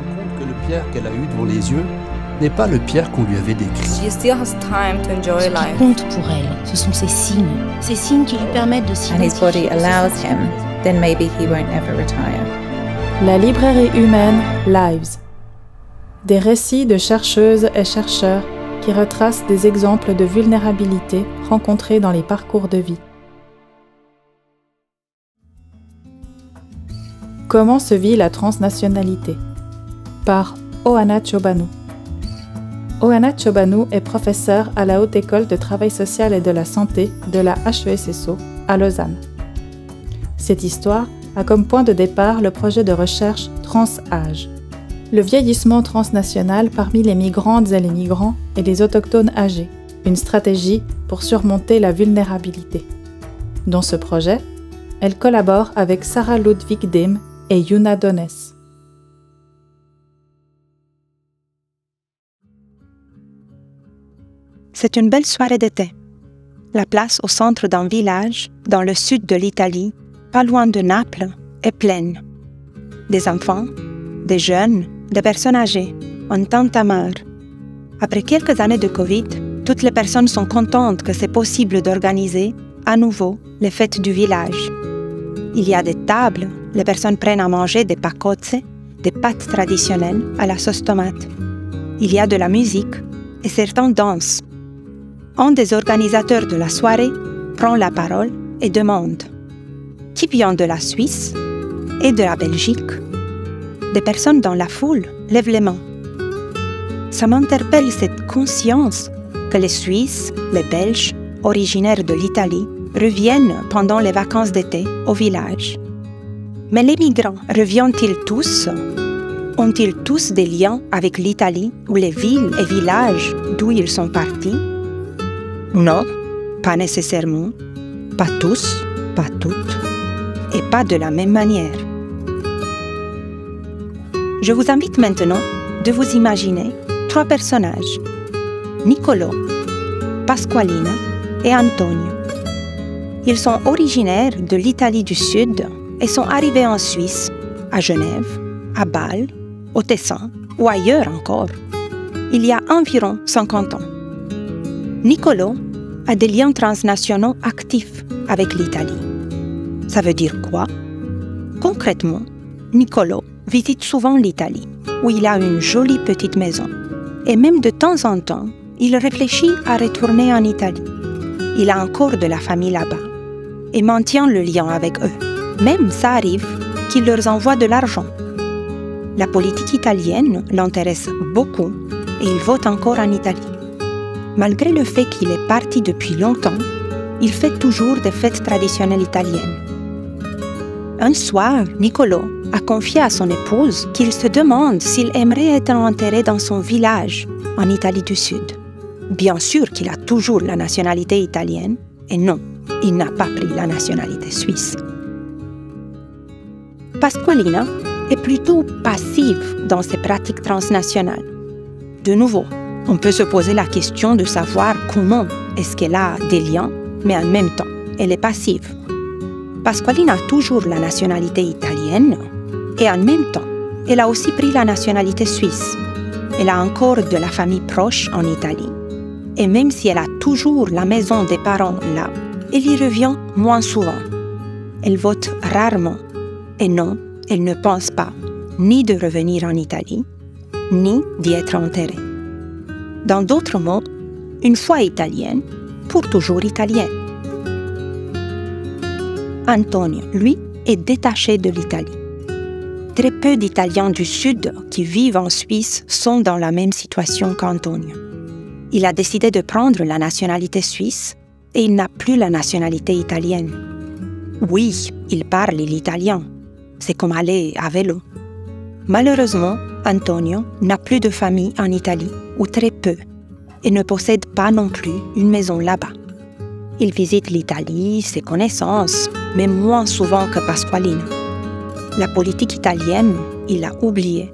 bien compte que le Pierre qu'elle a eu devant les yeux n'est pas le Pierre qu'on lui avait décrit. She still has time to enjoy Ce qui compte pour elle, ce sont ces signes, ces signes qui lui permettent de and his body s'identifier. allows him, then maybe he won't ever retire. La librairie humaine Lives. Des récits de chercheuses et chercheurs qui retracent des exemples de vulnérabilité rencontrés dans les parcours de vie. Comment se vit la transnationalité? Par Ohana Chobanu. Ohana Chobanu est professeure à la Haute École de Travail Social et de la Santé de la HESSO à Lausanne. Cette histoire a comme point de départ le projet de recherche Transâge. Le vieillissement transnational parmi les migrantes et les migrants et les autochtones âgés, une stratégie pour surmonter la vulnérabilité. Dans ce projet, elle collabore avec Sarah Ludwig Dim et Yuna Dones. C'est une belle soirée d'été. La place au centre d'un village, dans le sud de l'Italie, pas loin de Naples, est pleine. Des enfants, des jeunes, des personnes âgées, en tant à. Après quelques années de Covid, toutes les personnes sont contentes que c'est possible d'organiser à nouveau les fêtes du village. Il y a des tables, les personnes prennent à manger des pacozze, des pâtes traditionnelles à la sauce tomate. Il y a de la musique et certains dansent. Un des organisateurs de la soirée prend la parole et demande Qui vient de la Suisse et de la Belgique Des personnes dans la foule lèvent les mains. Ça m'interpelle cette conscience que les Suisses, les Belges, originaires de l'Italie, reviennent pendant les vacances d'été au village. Mais les migrants reviennent-ils tous? Ont-ils tous des liens avec l'Italie ou les villes et villages d'où ils sont partis? Non, pas nécessairement, pas tous, pas toutes, et pas de la même manière. Je vous invite maintenant de vous imaginer trois personnages, Niccolo, Pasqualina et Antonio. Ils sont originaires de l'Italie du Sud et sont arrivés en Suisse, à Genève, à Bâle, au Tessin ou ailleurs encore, il y a environ 50 ans. Niccolo a des liens transnationaux actifs avec l'Italie. Ça veut dire quoi? Concrètement, Niccolo visite souvent l'Italie, où il a une jolie petite maison. Et même de temps en temps, il réfléchit à retourner en Italie. Il a encore de la famille là-bas et maintient le lien avec eux. Même ça arrive qu'il leur envoie de l'argent. La politique italienne l'intéresse beaucoup et il vote encore en Italie. Malgré le fait qu'il est parti depuis longtemps, il fait toujours des fêtes traditionnelles italiennes. Un soir, Niccolo a confié à son épouse qu'il se demande s'il aimerait être enterré dans son village, en Italie du Sud. Bien sûr qu'il a toujours la nationalité italienne, et non, il n'a pas pris la nationalité suisse. Pasqualina est plutôt passive dans ses pratiques transnationales. De nouveau, on peut se poser la question de savoir comment est-ce qu'elle a des liens, mais en même temps, elle est passive. Pasqualina a toujours la nationalité italienne et en même temps, elle a aussi pris la nationalité suisse. Elle a encore de la famille proche en Italie. Et même si elle a toujours la maison des parents là, elle y revient moins souvent. Elle vote rarement. Et non, elle ne pense pas ni de revenir en Italie, ni d'y être enterrée. Dans d'autres mots, une fois italienne, pour toujours italienne. Antonio, lui, est détaché de l'Italie. Très peu d'Italiens du Sud qui vivent en Suisse sont dans la même situation qu'Antonio. Il a décidé de prendre la nationalité suisse et il n'a plus la nationalité italienne. Oui, il parle l'italien. C'est comme aller à vélo. Malheureusement, Antonio n'a plus de famille en Italie, ou très peu, et ne possède pas non plus une maison là-bas. Il visite l'Italie, ses connaissances, mais moins souvent que Pasqualina. La politique italienne, il l'a oubliée,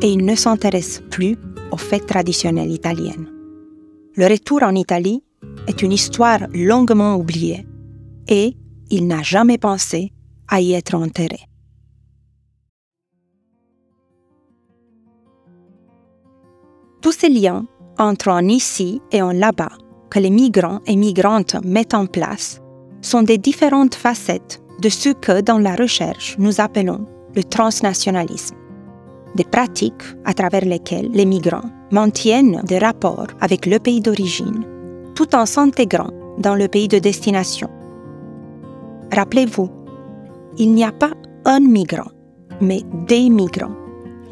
et il ne s'intéresse plus aux fêtes traditionnelles italiennes. Le retour en Italie est une histoire longuement oubliée, et il n'a jamais pensé à y être enterré. Tous ces liens entre en ici et en là-bas que les migrants et migrantes mettent en place sont des différentes facettes de ce que dans la recherche nous appelons le transnationalisme. Des pratiques à travers lesquelles les migrants maintiennent des rapports avec le pays d'origine tout en s'intégrant dans le pays de destination. Rappelez-vous, il n'y a pas un migrant, mais des migrants,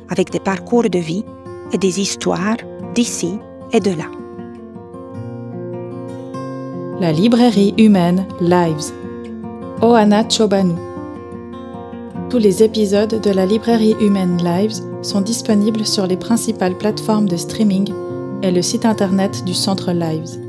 avec des parcours de vie des histoires d'ici et de là. La librairie humaine Lives. Oana Chobanu. Tous les épisodes de la librairie humaine Lives sont disponibles sur les principales plateformes de streaming et le site internet du centre Lives.